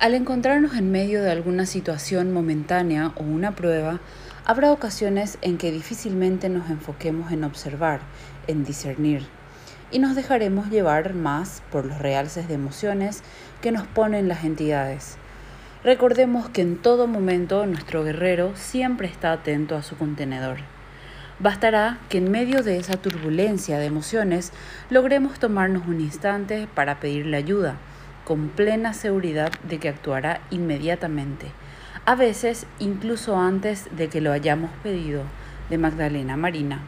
Al encontrarnos en medio de alguna situación momentánea o una prueba, habrá ocasiones en que difícilmente nos enfoquemos en observar, en discernir, y nos dejaremos llevar más por los realces de emociones que nos ponen las entidades. Recordemos que en todo momento nuestro guerrero siempre está atento a su contenedor. Bastará que en medio de esa turbulencia de emociones logremos tomarnos un instante para pedirle ayuda con plena seguridad de que actuará inmediatamente, a veces incluso antes de que lo hayamos pedido, de Magdalena Marina.